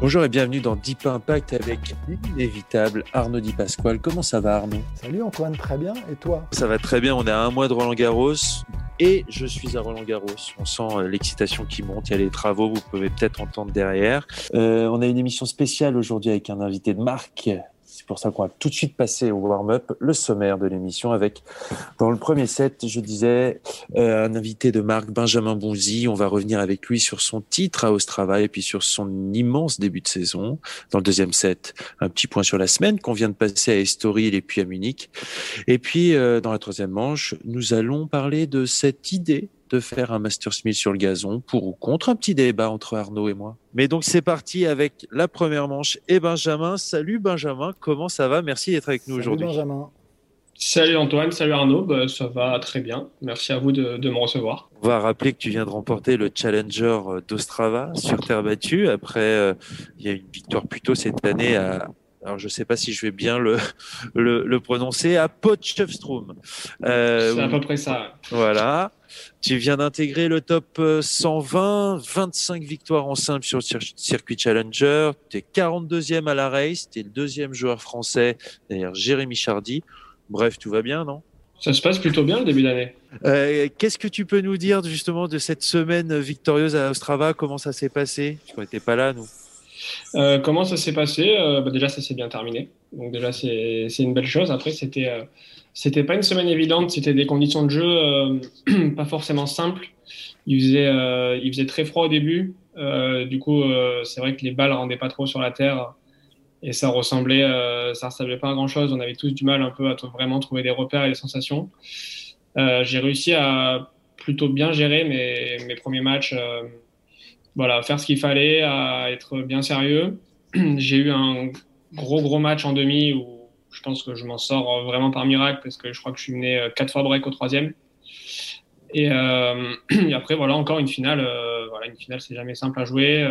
Bonjour et bienvenue dans Deep Impact avec l'inévitable Arnaud Di Pasquale. Comment ça va Arnaud? Salut Antoine, très bien. Et toi? Ça va très bien, on est à un mois de Roland Garros et je suis à Roland Garros. On sent euh, l'excitation qui monte, il y a les travaux, vous pouvez peut-être entendre derrière. Euh, on a une émission spéciale aujourd'hui avec un invité de marque c'est pour ça qu'on va tout de suite passer au warm-up, le sommaire de l'émission avec, dans le premier set, je disais, euh, un invité de marque, Benjamin Bonzi. On va revenir avec lui sur son titre à Ostrava et puis sur son immense début de saison. Dans le deuxième set, un petit point sur la semaine qu'on vient de passer à Estoril et puis à Munich. Et puis, euh, dans la troisième manche, nous allons parler de cette idée de faire un Master Smith sur le gazon, pour ou contre, un petit débat entre Arnaud et moi. Mais donc c'est parti avec la première manche et Benjamin. Salut Benjamin, comment ça va? Merci d'être avec nous aujourd'hui. Salut Benjamin. Salut Antoine, salut Arnaud, bah, ça va très bien. Merci à vous de, me recevoir. On va rappeler que tu viens de remporter le Challenger d'Ostrava sur terre battue. Après, euh, il y a une victoire plutôt cette année à, alors je ne sais pas si je vais bien le, le, prononcer, à Potchefstroom. Euh, c'est à peu près ça. Voilà. Tu viens d'intégrer le top 120, euh, 25 victoires en simple sur le circuit Challenger. Tu es 42e à la race, tu es le deuxième joueur français derrière Jérémy Chardy. Bref, tout va bien, non? Ça se passe plutôt bien le début d'année. Euh, Qu'est-ce que tu peux nous dire justement de cette semaine victorieuse à Ostrava? Comment ça s'est passé? Tu n'étais pas là, nous euh, comment ça s'est passé? Euh, bah Déjà, ça s'est bien terminé. Donc déjà, c'est une belle chose. Après, c'était c'était pas une semaine évidente. C'était des conditions de jeu pas forcément simples. Il faisait, il faisait très froid au début. du coup, c'est vrai que les balles rendaient pas trop sur la terre et ça ressemblait, ça ressemblait pas à grand chose. On avait tous du mal un peu à vraiment trouver des repères et des sensations. J'ai réussi à plutôt bien gérer mes, mes premiers matchs voilà, faire ce qu'il fallait, à être bien sérieux. J'ai eu un gros, gros match en demi où je pense que je m'en sors vraiment par miracle parce que je crois que je suis mené euh, quatre fois break au troisième. Et, euh, après, voilà, encore une finale. Euh, voilà, une finale, c'est jamais simple à jouer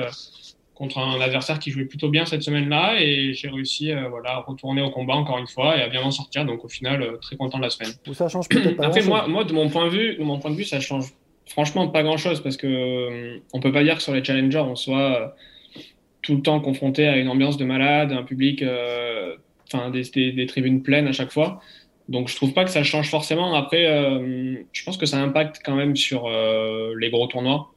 contre un adversaire qui jouait plutôt bien cette semaine-là. Et j'ai réussi voilà, à retourner au combat encore une fois et à bien m'en sortir. Donc, au final, très content de la semaine. ça change peut-être pas. Après, moi, moi, de mon point de vue, de mon point de vue, ça change franchement, pas grand-chose parce que euh, on peut pas dire que sur les challengers, on soit euh, tout le temps confronté à une ambiance de malade, un public, euh, enfin des, des, tribunes pleines à chaque fois. Donc je trouve pas que ça change forcément. Après, je pense que ça impacte quand même sur les gros tournois,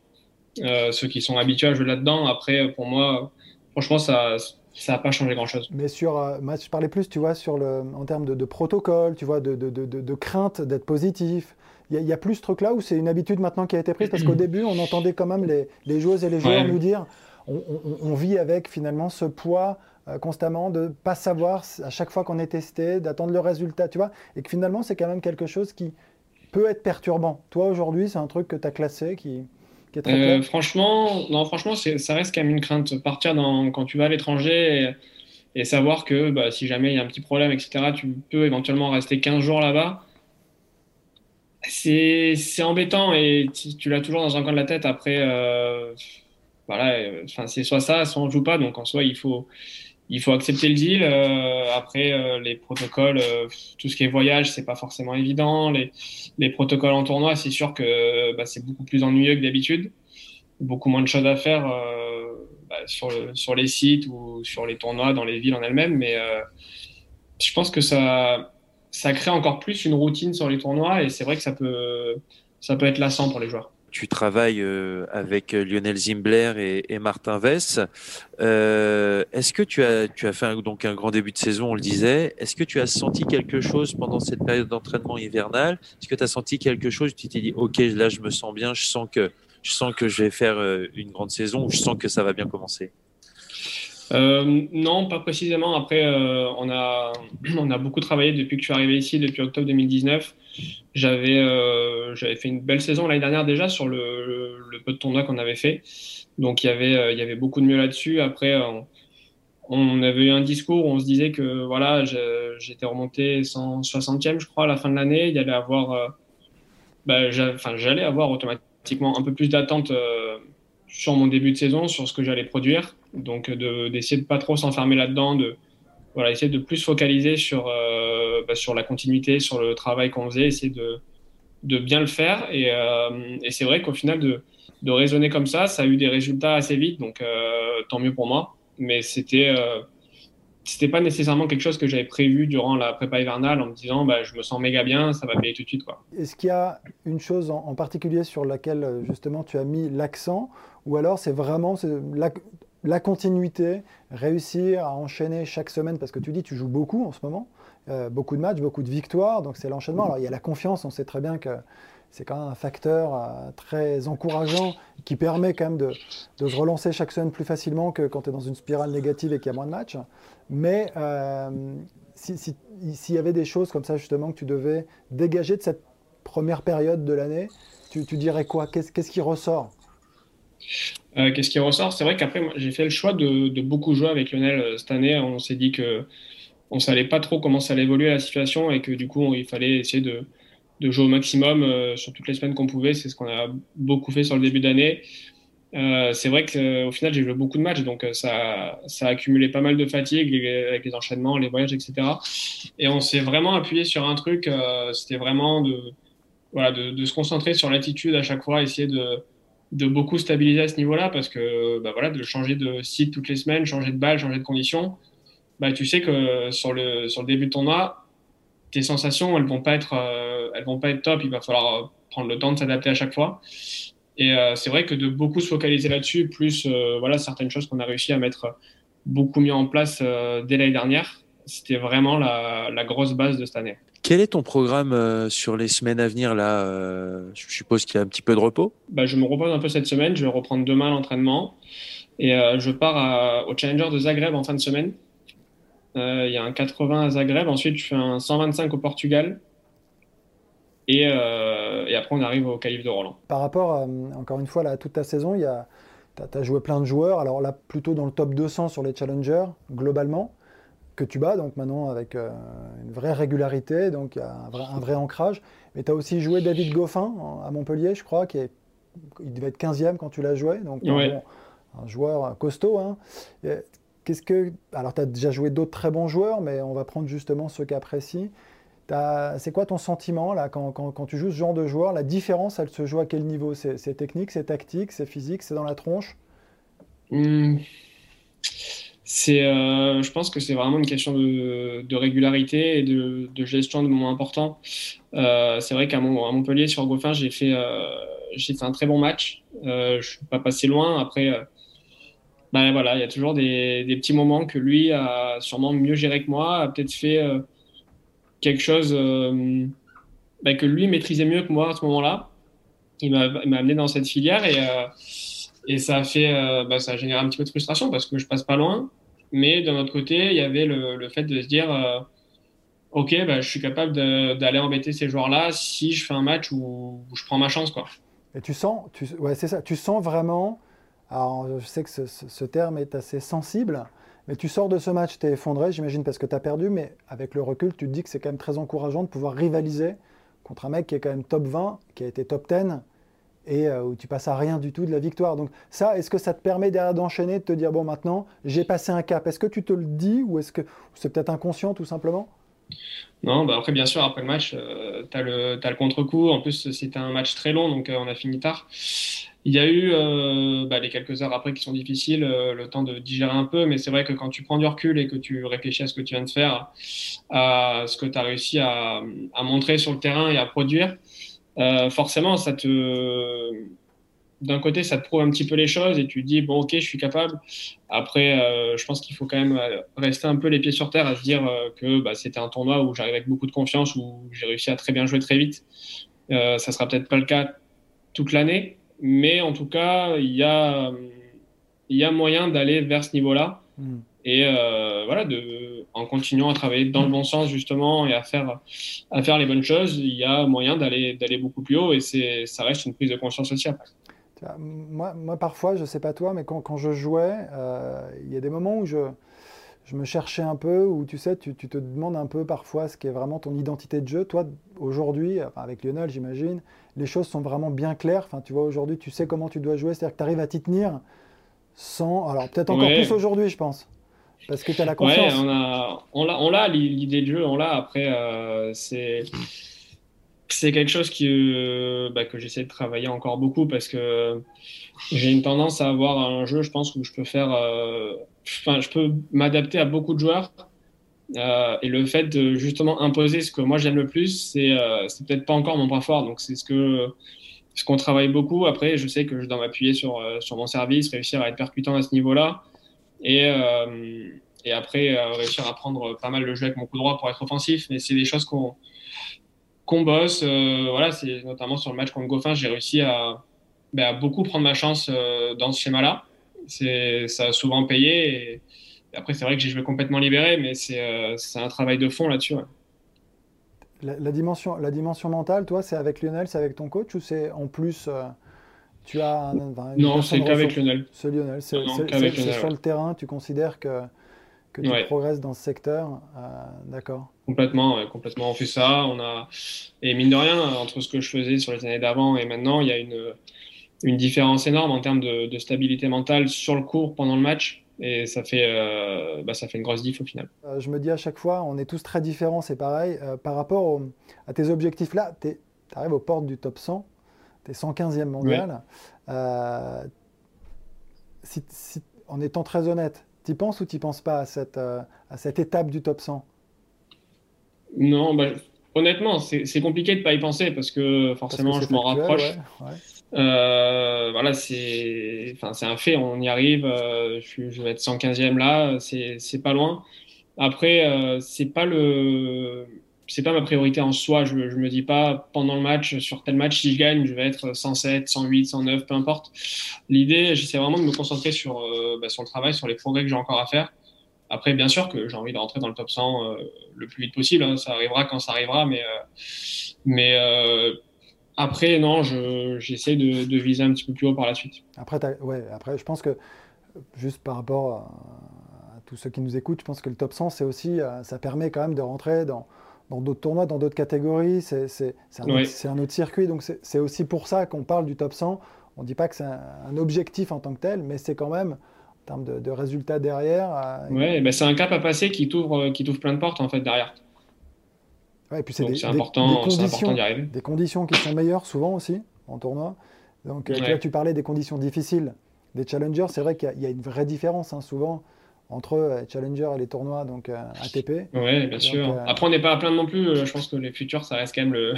ceux qui sont habitués à jouer là-dedans. Après, pour moi, franchement, ça ça n'a pas changé grand-chose. Mais sur, je parlais plus, tu vois, sur le, en termes de, protocole, tu vois, de, de, de crainte d'être positif, il y, a plus ce truc-là où c'est une habitude maintenant qui a été prise? Parce qu'au début, on entendait quand même les, les joueuses et les joueurs nous dire on, vit avec finalement ce poids euh, constamment de ne pas savoir à chaque fois qu'on est testé, d'attendre le résultat, tu vois, et que finalement, c'est quand même quelque chose qui peut être perturbant. Toi, aujourd'hui, c'est un truc que tu as classé qui, qui est très euh, clair. Franchement, non, franchement ça reste quand même une crainte. Partir dans, quand tu vas à l'étranger et, savoir que bah, si jamais il y a un petit problème, etc., tu peux éventuellement rester 15 jours là-bas c'est embêtant et tu, l'as toujours dans un coin de la tête. Après, euh, voilà, enfin, c'est soit ça, soit on joue pas. Donc en soi, il faut, il faut accepter le deal. Euh, après, euh, les protocoles, tout ce qui est voyage, c'est pas forcément évident. Les, les protocoles en tournoi, c'est sûr que bah, c'est beaucoup plus ennuyeux que d'habitude. Beaucoup moins de choses à faire bah, sur, le, sur les sites ou sur les tournois dans les villes en elles-mêmes. Mais je pense que ça crée encore plus une routine sur les tournois et c'est vrai que ça peut être lassant pour les joueurs. Tu travailles euh, avec Lionel Zimbler et, Martin Vess. Euh, est-ce que tu as, tu as fait un, donc un grand début de saison, on le disait. Est-ce que tu as senti quelque chose pendant cette période d'entraînement hivernal? Est-ce que tu as senti quelque chose? Tu t'es dit, OK, là, je me sens bien, je sens que je, sens que je vais faire euh, une grande saison ou je sens que ça va bien commencer? Euh, non, pas précisément. Après, euh, on, a, on a beaucoup travaillé depuis que je suis arrivé ici, depuis octobre 2019. J'avais euh, fait une belle saison l'année dernière déjà sur le, peu de tournois qu'on avait fait. Donc il y avait il y avait beaucoup de mieux là-dessus. Après on, avait eu un discours où on se disait que voilà j'étais remonté 160e je crois à la fin de l'année. Il allait avoir bah, j'allais avoir automatiquement un peu plus d'attente sur mon début de saison, sur ce que j'allais produire. Donc d'essayer de, de pas trop s'enfermer là-dedans, de voilà, essayer de plus focaliser sur, euh, bah, sur la continuité, sur le travail qu'on faisait, essayer de, de bien le faire. Et, euh, et c'est vrai qu'au final, de, de raisonner comme ça, ça a eu des résultats assez vite, donc euh, tant mieux pour moi. Mais c'était c'était pas nécessairement quelque chose que j'avais prévu durant la prépa hivernale en me disant bah, je me sens méga bien, ça va payer tout de suite. Est-ce qu'il y a une chose en, particulier sur laquelle justement tu as mis l'accent? Ou alors c'est vraiment la, continuité, réussir à enchaîner chaque semaine parce que tu dis tu joues beaucoup en ce moment, euh, beaucoup de matchs, beaucoup de victoires, donc c'est l'enchaînement. Alors il y a la confiance, on sait très bien que c'est quand même un facteur euh, très encourageant qui permet quand même de, se relancer chaque semaine plus facilement que quand tu es dans une spirale négative et qu'il y a moins de matchs. Mais euh, s'il y avait des choses comme ça justement que tu devais dégager de cette première période de l'année, tu, dirais quoi? Qu'est-ce qui ressort? Euh, Qu'est-ce qui ressort? C'est vrai qu'après, j'ai fait le choix de, beaucoup jouer avec Lionel cette année. On s'est dit que on savait pas trop comment ça allait évoluer la situation et que du coup, il fallait essayer de, jouer au maximum euh, sur toutes les semaines qu'on pouvait. C'est ce qu'on a beaucoup fait sur le début d'année. Euh, c'est vrai qu'au euh, final, j'ai joué beaucoup de matchs, donc ça, a accumulé pas mal de fatigue avec les enchaînements, les voyages, etc. Et on s'est vraiment appuyé sur un truc, c'était vraiment de, de, se concentrer sur l'attitude à chaque fois, essayer de, de beaucoup stabiliser à ce niveau-là, parce que bah voilà, de changer de site toutes les semaines, changer de balle, changer de conditions, bah, tu sais que sur le, sur le début de tournoi, tes sensations, elles vont pas être, euh, elles vont pas être top. Il va falloir euh, prendre le temps de s'adapter à chaque fois. Et euh, c'est vrai que de beaucoup se focaliser là-dessus, plus voilà certaines choses qu'on a réussi à mettre beaucoup mieux en place dès l'année dernière, c'était vraiment la, la, grosse base de cette année. Quel est ton programme sur les semaines à venir là Je suppose qu'il y a un petit peu de repos? Bah, je me repose un peu cette semaine. Je vais reprendre demain l'entraînement et je pars au Challenger de Zagreb en fin de semaine euh, il y a un 80 à Zagreb. Ensuite, je fais un 125 au Portugal. Et, euh, et après, on arrive au calife de Roland. Par rapport, euh, encore une fois, là, à toute ta saison, tu as, joué plein de joueurs. Alors là, plutôt dans le top 200 sur les challengers, globalement, que tu bats, donc maintenant avec une vraie régularité, donc un vrai, un vrai ancrage. Mais tu as aussi joué David Goffin à Montpellier, je crois, qui est, il devait être 15e quand tu l'as joué. Donc, un joueur costaud. Hein. Qu'est-ce que. Alors, tu as déjà joué d'autres très bons joueurs, mais on va prendre justement ceux qui apprécient. C'est quoi ton sentiment là quand, quand, tu joues ce genre de joueur? La différence, elle se joue à quel niveau? C'est technique, c'est tactique, c'est physique, c'est dans la tronche? Hmm. C'est, euh, je pense que c'est vraiment une question de, régularité et de, gestion de moments importants. Euh, c'est vrai qu'à Montpellier, sur Goffin, j'ai fait, euh, j'ai fait un très bon match. je ne suis pas passé loin. Après, ben voilà, il y a toujours des, petits moments que lui a sûrement mieux géré que moi, a peut-être fait quelque chose ben que lui maîtrisait mieux que moi à ce moment-là. Il m'a amené dans cette filière et, ça a fait, ben ça a généré un petit peu de frustration parce que je passe pas loin. Mais d'un autre côté, il y avait le, fait de se dire, ok, ben je suis capable d'aller embêter ces joueurs-là si je fais un match où, je prends ma chance, quoi. Et tu sens, tu, ouais, c'est ça, tu sens vraiment alors, je sais que ce, terme est assez sensible, mais tu sors de ce match, tu es effondré, j'imagine, parce que tu as perdu, mais avec le recul, tu te dis que c'est quand même très encourageant de pouvoir rivaliser contre un mec qui est quand même top 20, qui a été top 10, et euh, où tu passes à rien du tout de la victoire. Donc ça, est-ce que ça te permet derrière d'enchaîner, de te dire, bon, maintenant, j'ai passé un cap? Est-ce que tu te le dis, ou est-ce que c'est peut-être inconscient, tout simplement? Non, bah après, bien sûr, après le match, euh, tu as le, le contre-coup. En plus, c'était un match très long, donc euh, on a fini tard. Il y a eu euh, bah, les quelques heures après qui sont difficiles, le temps de digérer un peu, mais c'est vrai que quand tu prends du recul et que tu réfléchis à ce que tu viens de faire, à ce que tu as réussi à, à, montrer sur le terrain et à produire, euh, forcément, ça te, d'un côté, ça te prouve un petit peu les choses et tu te dis bon, ok, je suis capable. Après, euh, je pense qu'il faut quand même rester un peu les pieds sur terre à se dire euh, que bah, c'était un tournoi où j'arrive avec beaucoup de confiance, où j'ai réussi à très bien jouer très vite. Euh, ça sera peut-être pas le cas toute l'année, mais en tout cas, il y a, il y a moyen d'aller vers ce niveau-là. Hmm. Et euh, voilà, de, en continuant à travailler dans le bon sens justement et à faire, à faire les bonnes choses, il y a moyen d'aller, d'aller beaucoup plus haut et c'est, ça reste une prise de conscience aussi après. Moi, moi, parfois, je sais pas toi, mais quand, quand je jouais, euh, il y a des moments où je, je me cherchais un peu, où tu sais, tu, tu, te demandes un peu parfois ce qui est vraiment ton identité de jeu. Toi, aujourd'hui, avec Lionel, j'imagine, les choses sont vraiment bien claires. Enfin, tu vois, aujourd'hui, tu sais comment tu dois jouer, c'est-à-dire que tu arrives à t'y tenir sans. Alors, peut-être encore plus aujourd'hui, je pense. Parce que tu as la confiance. Ouais, on a, on l'a, on l'idée de jeu, on l'a. Après, euh, c'est, c'est quelque chose qui, euh, bah, que j'essaie de travailler encore beaucoup parce que j'ai une tendance à avoir un jeu, je pense, où je peux faire, euh, enfin, je peux m'adapter à beaucoup de joueurs. Et le fait de justement imposer ce que moi j'aime le plus, c'est, c'est peut-être pas encore mon point fort. Donc c'est ce que ce qu'on travaille beaucoup. Après, je sais que je dois m'appuyer sur, sur mon service, réussir à être percutant à ce niveau-là. Et, euh, et après, euh, réussir à prendre pas mal le jeu avec mon coup droit pour être offensif. Mais c'est des choses qu'on qu'on bosse. voilà, c'est notamment sur le match contre Goffin, j'ai réussi à, ben, beaucoup prendre ma chance dans ce schéma-là. Ça a souvent payé. Et, après, c'est vrai que j'ai joué complètement libéré, mais c'est un travail de fond là-dessus. La, dimension, la dimension mentale, toi, c'est avec Lionel, c'est avec ton coach ou c'est en plus euh, tu as un, un, Non, c'est qu'avec Lionel. C'est Lionel. C'est sur le terrain, tu considères que, que tu ouais. progresses dans ce secteur. Euh, D'accord. Complètement, ouais, complètement. On fait ça. On a... Et mine de rien, entre ce que je faisais sur les années d'avant et maintenant, il y a une, une différence énorme en termes de, de stabilité mentale sur le cours pendant le match et ça fait, euh, bah, ça fait une grosse diff au final. Euh, je me dis à chaque fois, on est tous très différents, c'est pareil. Euh, par rapport au, à tes objectifs là, tu arrives aux portes du top 100, tu es 115e mondial. Si, si, en étant très honnête, tu penses ou tu penses pas à cette, à cette étape du top 100 Non, bah, honnêtement, c'est compliqué de ne pas y penser parce que forcément, parce que je m'en rapproche. Ouais, ouais. Euh, voilà, c'est un fait, on y arrive. Euh, je, je, vais être 115e là, c'est pas loin. Après, euh, c'est pas le c'est pas ma priorité en soi. Je, je me dis pas pendant le match, sur tel match, si je gagne, je vais être 107, 108, 109, peu importe. L'idée, j'essaie vraiment de me concentrer sur, euh, bah, sur le travail, sur les progrès que j'ai encore à faire. Après, bien sûr que j'ai envie de rentrer dans le top 100 euh, le plus vite possible. Hein. Ça arrivera quand ça arrivera, mais, euh, après, non, j'essaie de, de, viser un petit peu plus haut par la suite. Après, ouais, après je pense que, juste par rapport à, à, tous ceux qui nous écoutent, je pense que le top 100, c'est aussi, ça permet quand même de rentrer dans dans d'autres tournois, dans d'autres catégories. C'est un, oui. un, autre circuit. Donc, c'est aussi pour ça qu'on parle du top 100. On ne dit pas que c'est un, un, objectif en tant que tel, mais c'est quand même en termes de, de résultats derrière. Euh, ouais, ben c'est un cap à passer qui t'ouvre plein de portes en fait derrière. Ouais, et puis c'est important, des, conditions, des conditions qui sont meilleures souvent aussi en tournoi. Donc ouais. là, tu parlais des conditions difficiles des challengers. C'est vrai qu'il y, y, a une vraie différence hein, souvent entre les challengers et les tournois donc euh, ATP. Oui, bien donc, sûr. Euh... Après, on n'est pas à plaindre non plus. Je pense que les futurs, ça reste quand même le,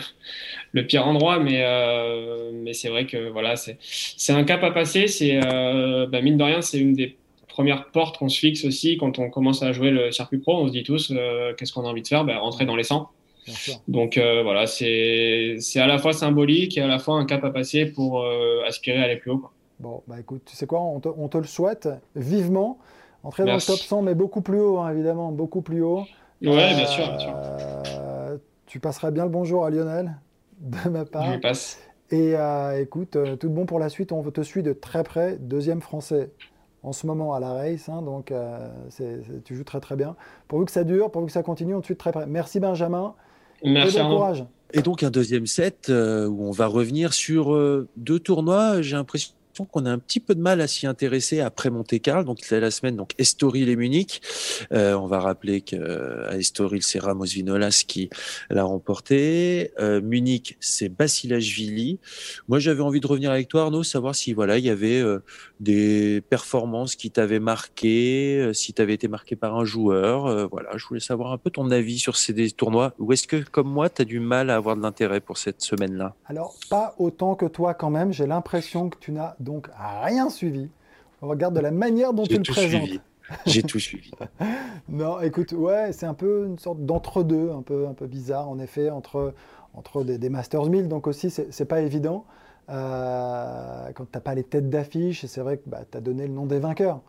le pire endroit, mais euh, mais c'est vrai que voilà, c'est un cap à passer. C'est euh, bah, mine de rien, c'est une des premières portes qu'on se fixe aussi quand on commence à jouer le circuit pro. On se dit tous, euh, qu'est-ce qu'on a envie de faire? Bah, Rentrer dans les 100. Donc euh, voilà, c'est à la fois symbolique et à la fois un cap à passer pour euh, aspirer à aller plus haut. Quoi. Bon, bah écoute, tu sais quoi, on te, on te le souhaite vivement. Entrer Merci. dans le top 100, mais beaucoup plus haut, hein, évidemment, beaucoup plus haut. Oui, euh, bien sûr, bien sûr. tu passeras bien le bonjour à Lionel, de ma part. Je passe. Et euh, écoute, tout bon pour la suite, on te suit de très près, deuxième français en ce moment à la race, hein, donc euh, c est, c est, tu joues très très bien. Pourvu que ça dure, pourvu que ça continue, on te suit de très près. Merci Benjamin. Merci. Et bon courage. Et donc un deuxième set euh, où on va revenir sur euh, deux tournois. J'ai l'impression qu'on a un petit peu de mal à s'y intéresser après Monte Carlo. Donc la semaine donc Estoril et Munich. Euh, on va rappeler que euh, Estoril c'est Ramos Vinolas qui l'a remporté. Euh, Munich c'est Basilashvili. Moi j'avais envie de revenir avec toi Arnaud, savoir si voilà il y avait des performances qui t'avaient marqué, euh, si tu avais été marqué par un joueur. Euh, voilà, je voulais savoir un peu ton avis sur ces tournois. Ou est-ce que comme moi tu as du mal à avoir de l'intérêt pour cette semaine-là? Alors pas autant que toi quand même. J'ai l'impression que tu n'as donc rien suivi. On regarde de la manière dont tu le présentes. J'ai tout suivi. non, écoute, ouais, c'est un peu une sorte d'entre-deux, un peu, un peu bizarre, en effet, entre, entre des, des Masters 1000, donc aussi, c'est pas évident. Euh, quand tu n'as pas les têtes d'affiche, c'est vrai que bah, tu as donné le nom des vainqueurs.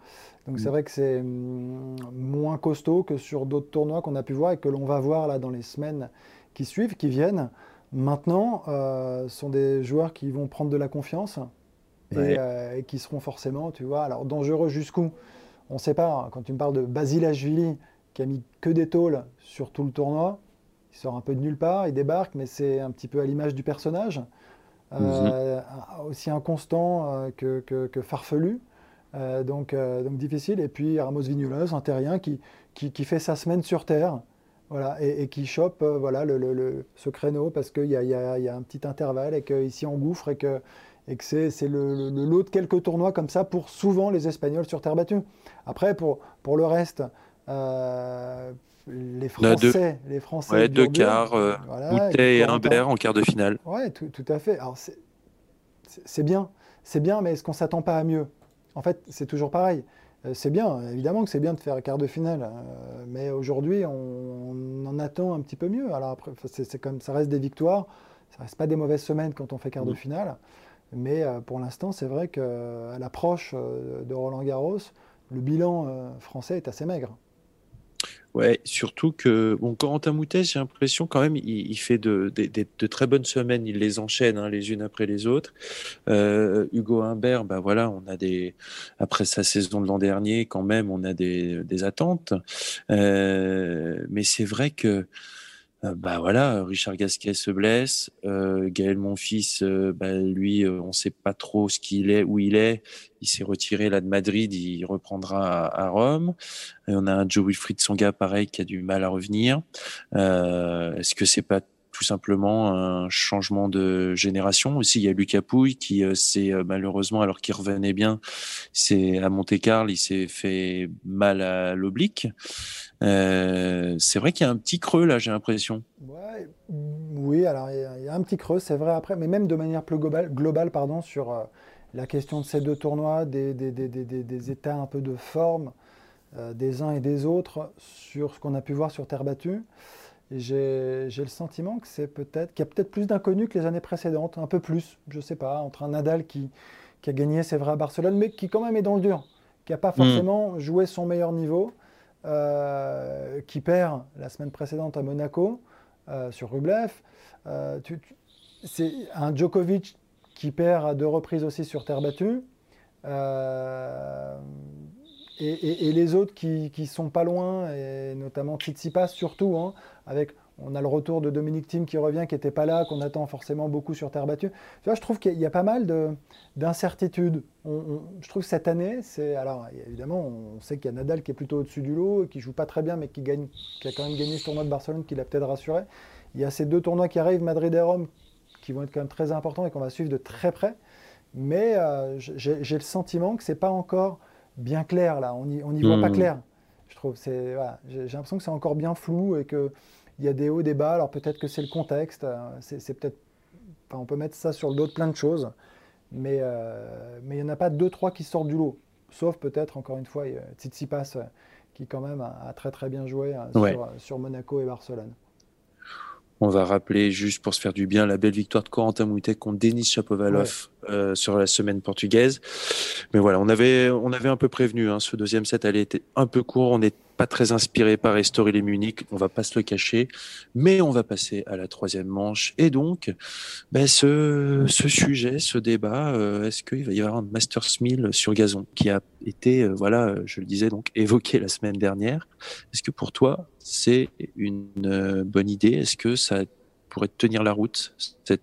Donc c'est mm. vrai que c'est mm, moins costaud que sur d'autres tournois qu'on a pu voir et que l'on va voir là dans les semaines qui suivent, qui viennent. Maintenant, euh, sont des joueurs qui vont prendre de la confiance et, qui seront forcément, tu vois, alors dangereux jusqu'où? On ne sait pas. Quand tu me parles de Basilashvili, qui a mis que des tôles sur tout le tournoi, il sort un peu de nulle part, il débarque, mais c'est un petit peu à l'image du personnage. Euh, mhm. Aussi inconstant euh, que, farfelu. Euh, donc, donc difficile. Et puis Ramos Vignoles, un terrien qui, qui, fait sa semaine sur Terre. Voilà, et, qui chope voilà, le, ce créneau parce qu'il y a, y, y a, un petit intervalle et qu'il s'y engouffre et que, et que c'est le, lot de quelques tournois comme ça pour souvent les Espagnols sur terre battue. Après, pour, pour le reste, les Français, deux, les Français. Ouais, deux quarts, euh, et Humbert en quart de finale. Ouais, tout, tout à fait. Alors c'est bien, c'est bien, mais est-ce qu'on s'attend pas à mieux? En fait, c'est toujours pareil. Euh, c'est bien, évidemment que c'est bien de faire quart de finale, euh, mais aujourd'hui, on, en attend un petit peu mieux. Alors après, c'est comme ça reste des victoires, ça reste pas des mauvaises semaines quand on fait quart de mm. finale, mais pour l'instant, c'est vrai qu'à l'approche de Roland Garros, le bilan français est assez maigre. Ouais, surtout que bon, Corentin Moutet, j'ai l'impression quand même, il, fait de, très bonnes semaines, il les enchaîne hein, les unes après les autres. Euh, Hugo Humbert, bah voilà, on a des après sa saison de l'an dernier, quand même, on a des, attentes. Euh, mais c'est vrai que bah voilà, Richard Gasquet se blesse, euh, Gaël Monfils, euh, bah lui, on ne sait pas trop ce qu'il est, où il est. Il s'est retiré là de Madrid, il reprendra à, Rome. Et on a un Joe Wilfried Songa pareil qui a du mal à revenir. Est-ce que c'est pas tout simplement un changement de génération? Aussi, il y a Lucas Pouille qui s'est malheureusement, alors qu'il revenait bien, c'est à Monte Carlo, il s'est fait mal à l'oblique. Euh, c'est vrai qu'il y a un petit creux là, j'ai l'impression. oui, alors il y, a un petit creux, c'est vrai après, mais même de manière plus globale, globale pardon, sur euh, la question de ces deux tournois, des, des, des, des états un peu de forme euh, des uns et des autres sur ce qu'on a pu voir sur terre battue. J'ai le sentiment que c'est peut-être qu'il y a peut-être plus d'inconnus que les années précédentes, un peu plus, je sais pas, entre un Nadal qui, qui a gagné, c'est vrai, à Barcelone, mais qui quand même est dans le dur, qui n'a pas hmm. forcément joué son meilleur niveau. Euh, qui perd la semaine précédente à Monaco euh, sur Rublev. Euh, c'est un Djokovic qui perd à deux reprises aussi sur terre battue. Et, les autres qui, qui sont pas loin, et notamment Tsitsipas surtout, hein, avec on a le retour de Dominique Thiem qui revient, qui n'était pas là, qu'on attend forcément beaucoup sur terre battue. Tu vois, je trouve qu'il y a pas mal d'incertitudes. Je trouve que cette année, c'est. Alors, évidemment, on sait qu'il y a Nadal qui est plutôt au-dessus du lot, qui joue pas très bien, mais qui, gagne, qui a quand même gagné ce tournoi de Barcelone, qui l'a peut-être rassuré. Il y a ces deux tournois qui arrivent, Madrid et Rome, qui vont être quand même très importants et qu'on va suivre de très près. Mais euh, j'ai le sentiment que c'est pas encore bien clair, là. On n'y on y voit pas mmh. clair. Je trouve. Voilà, j'ai l'impression que c'est encore bien flou et que il y a des hauts, des bas. Alors peut-être que c'est le contexte. Euh, c'est peut-être. on peut mettre ça sur le dos de plein de choses. Mais euh, mais il n'y en a pas deux, trois qui sortent du lot. Sauf peut-être, encore une fois, Tsitsipas euh, qui quand même a, très très bien joué sur, Monaco et Barcelone. On va rappeler juste pour se faire du bien la belle victoire de Corentin Moutet contre Denis Chapovalov sur la semaine portugaise. Mais voilà, on avait on avait un peu prévenu. Hein, ce deuxième set allait être un peu court. On est pas très inspiré par Estoril et Munich, on va pas se le cacher, mais on va passer à la troisième manche. Et donc, ben ce, sujet, ce débat, euh, est-ce qu'il va y avoir un Masters 1000 sur gazon qui a été, euh, voilà, je le disais donc, évoqué la semaine dernière? Est-ce que pour toi, c'est une euh, bonne idée? Est-ce que ça pourrait tenir la route, cette,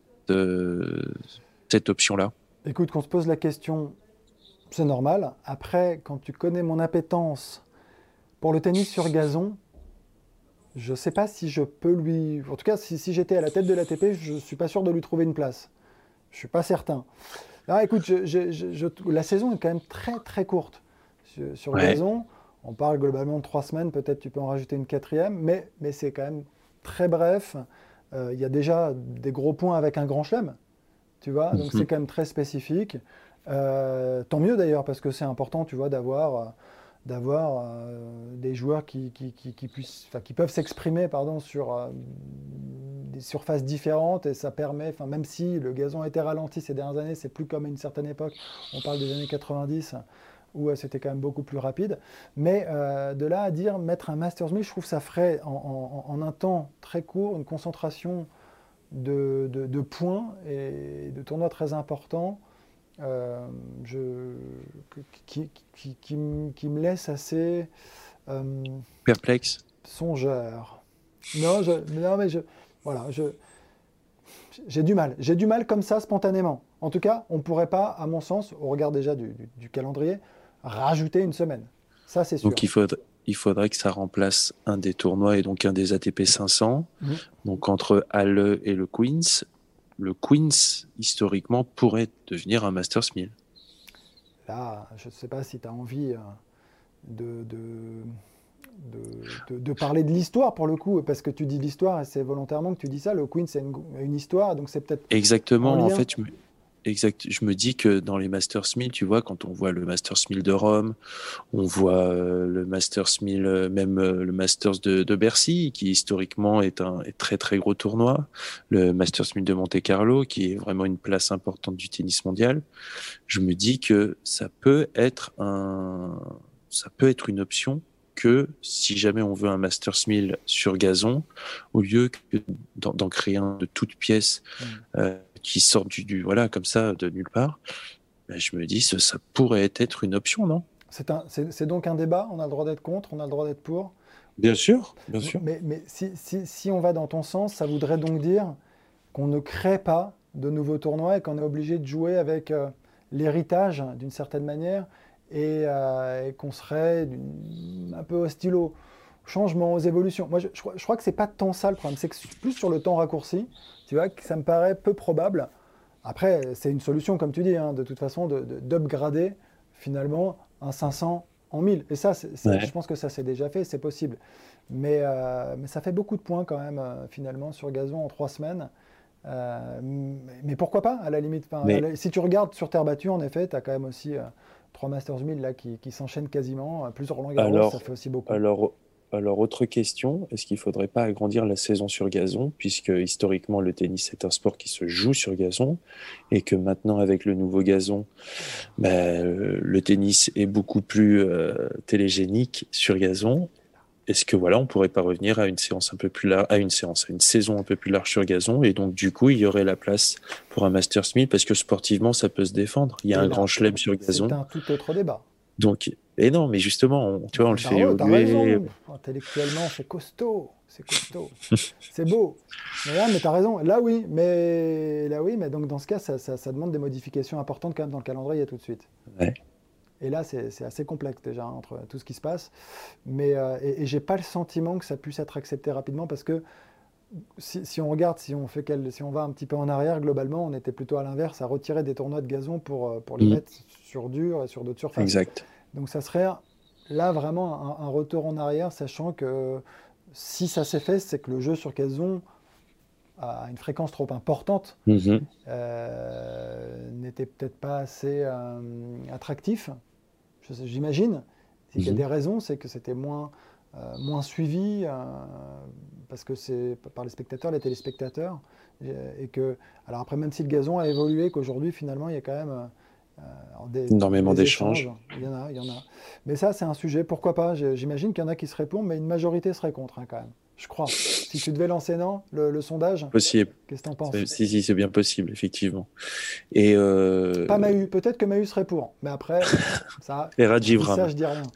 cette option-là? Écoute, qu'on se pose la question, c'est normal. Après, quand tu connais mon appétence pour le tennis sur gazon, je ne sais pas si je peux lui. En tout cas, si, j'étais à la tête de l'ATP, je ne suis pas sûr de lui trouver une place. Je ne suis pas certain. Écoute, la saison est quand même très très courte sur, gazon. On parle globalement de trois semaines, peut-être tu peux en rajouter une quatrième, mais, mais c'est quand même très bref. Euh, il y a déjà des gros points avec un grand chelem, tu vois, donc mhm. c'est quand même très spécifique. Euh, tant mieux d'ailleurs, parce que c'est important, tu vois, d'avoir d'avoir euh, des joueurs qui, qui, qui, puissent, qui peuvent s'exprimer sur euh, des surfaces différentes et ça permet, même si le gazon a été ralenti ces dernières années, c'est plus comme à une certaine époque, on parle des années 90 où euh, c'était quand même beaucoup plus rapide. Mais de là à dire mettre un Masters 1000, je trouve que ça ferait en, en, un temps très court une concentration de, de points et de tournois très importants euh, je, qui, qui, qui, me laisse assez euh, perplexe, songeur. Non, je, non mais je, voilà, je, j'ai du mal. J'ai du mal comme ça spontanément. En tout cas, on ne pourrait pas, à mon sens, au regard déjà du, du, calendrier, rajouter une semaine. Ça, c'est sûr. Donc il faudrait, il faudrait que ça remplace un des tournois et donc un des ATP 500. Mmh. Donc entre Halle et le Queens, le Queens, historiquement, pourrait devenir un Masters 1000. Là, je ne sais pas si tu as envie euh, de, de, parler de l'histoire pour le coup, parce que tu dis l'histoire et c'est volontairement que tu dis ça. Le Queens, c'est une, une, histoire, donc c'est peut-être. Exactement, en, fait, je Exact. Je me dis que dans les Masters 1000, tu vois, quand on voit le Masters 1000 de Rome, on voit euh, le Masters 1000, euh, même euh, le Masters de, de, Bercy, qui historiquement est un est très très gros tournoi, le Masters 1000 de Monte Carlo, qui est vraiment une place importante du tennis mondial. Je me dis que ça peut être un, ça peut être une option que si jamais on veut un Masters 1000 sur gazon, au lieu d'en créer un de toutes pièces. Mmh qui sortent du, voilà comme ça de nulle part, ben, je me dis ça, ça pourrait être une option, non? C'est donc un débat? On a le droit d'être contre, on a le droit d'être pour? Bien sûr, bien sûr. Mais, mais si, si, si, on va dans ton sens, ça voudrait donc dire qu'on ne crée pas de nouveaux tournois et qu'on est obligé de jouer avec euh, l'héritage d'une certaine manière et, euh, qu'on serait un peu hostile au changement, aux évolutions. Moi, je, je crois que c'est pas tant ça le problème, c'est que plus sur le temps raccourci, tu vois, ça me paraît peu probable. Après, c'est une solution, comme tu dis, hein, de toute façon, d'upgrader de, finalement un 500 en 1000. Et ça, je pense que ça s'est déjà fait, c'est possible. Mais, euh, mais, ça fait beaucoup de points quand même, euh, finalement, sur gazon en trois semaines. Euh, mais pourquoi pas, à la limite Si tu regardes sur terre battue, en effet, tu as quand même aussi trois Masters 1000 là, qui, qui s'enchaînent quasiment. Plus Roland Garros, ça fait aussi beaucoup. Alors, alors, autre question, est-ce qu'il ne faudrait pas agrandir la saison sur gazon, puisque historiquement le tennis est un sport qui se joue sur gazon, et que maintenant avec le nouveau gazon, ben, le tennis est beaucoup plus euh, télégénique sur gazon. Est-ce que voilà, on pourrait pas revenir à une séance un peu plus large, à une séance, à une saison un peu plus large sur gazon, et donc du coup il y aurait la place pour un Masters 1000 parce que sportivement ça peut se défendre. Il y a un grand chelem sur gazon. C'est un tout autre débat. Donc et non, mais justement, on, tu vois, on le fait évoluer. Intellectuellement, c'est costaud, c'est costaud, c'est beau. Mais là, mais t'as raison. Là, oui, mais là, oui, mais donc dans ce cas, ça, ça, demande des modifications importantes quand même dans le calendrier tout de suite. Ouais. Et là, c'est assez complexe déjà entre tout ce qui se passe. Mais euh, et, j'ai pas le sentiment que ça puisse être accepté rapidement parce que si, si, on regarde, si on, fait quel, si on va un petit peu en arrière, globalement, on était plutôt à l'inverse, à retirer des tournois de gazon pour, euh, pour les mm. mettre sur dur et sur d'autres surfaces. Exact. Donc ça serait là vraiment un, retour en arrière, sachant que si ça s'est fait, c'est que le jeu sur gazon à une fréquence trop importante mhm. euh, n'était peut-être pas assez euh, attractif, j'imagine. Il y a mhm. des raisons, c'est que c'était moins, euh, moins suivi, parce que c'est par les spectateurs, les téléspectateurs, et que, alors après, même si le gazon a évolué, qu'aujourd'hui, finalement, il y a quand même euh, Énormément d'échanges. Il y en a, il y en a. Mais ça, c'est un sujet, pourquoi pas J'imagine qu'il y en a qui seraient pour, mais une majorité serait contre hein, quand même. Je crois. si tu devais lancer, non, le, sondage Possible. Qu'est-ce que tu en penses Si, si, c'est bien possible, effectivement. Et euh... Pas Mahu. Peut-être que Mahu serait pour. Mais après, ça. Et Rajivram. Ça, je dis rien.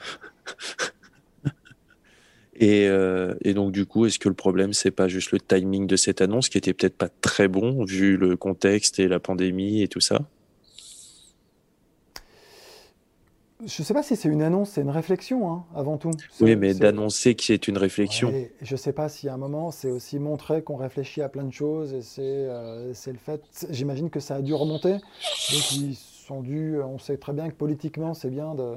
Et, euh, et, donc du coup, est-ce que le problème c'est pas juste le timing de cette annonce qui était peut-être pas très bon vu le contexte et la pandémie et tout ça? Je ne sais pas si c'est une annonce, c'est une réflexion hein, avant tout. Oui, mais d'annoncer que c'est une réflexion. je ne sais pas si à un moment, c'est aussi montrer qu'on réfléchit à plein de choses et c'est euh, le fait. J'imagine que ça a dû remonter. Donc ils sont dû. On sait très bien que politiquement, c'est bien de,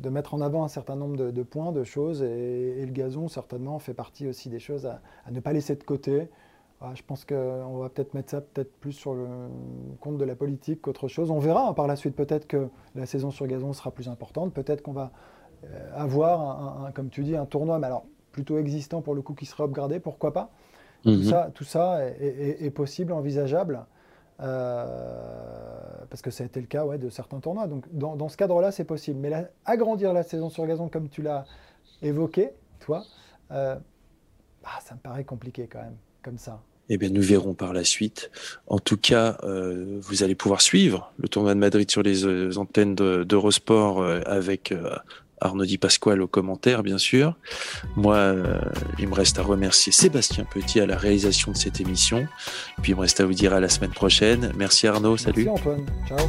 de, mettre en avant un certain nombre de, points, de choses et, le gazon certainement fait partie aussi des choses à, à ne pas laisser de côté. Ah, je pense qu'on va peut-être mettre ça peut-être plus sur le compte de la politique qu'autre chose. On verra hein, par la suite. Peut-être que la saison sur gazon sera plus importante. Peut-être qu'on va avoir, un, comme tu dis, un tournoi, mais alors plutôt existant pour le coup qui serait upgradé, pourquoi pas? Tout, mhm. ça, tout ça est, possible, envisageable. parce que ça a été le cas ouais, de certains tournois. Donc dans, ce cadre-là, c'est possible. Mais agrandir la saison sur gazon, comme tu l'as évoqué, toi, bah, ça me paraît compliqué quand même, comme ça. Eh bien, nous verrons par la suite. En tout cas, euh, vous allez pouvoir suivre le tournoi de Madrid sur les euh, antennes d'Eurosport euh, avec Arnaud Di Pasquale au commentaire, bien sûr. Moi, il me reste à remercier Sébastien Petit à la réalisation de cette émission. Puis il me reste à vous dire à la semaine prochaine. Merci Arnaud, salut. Merci Antoine, ciao.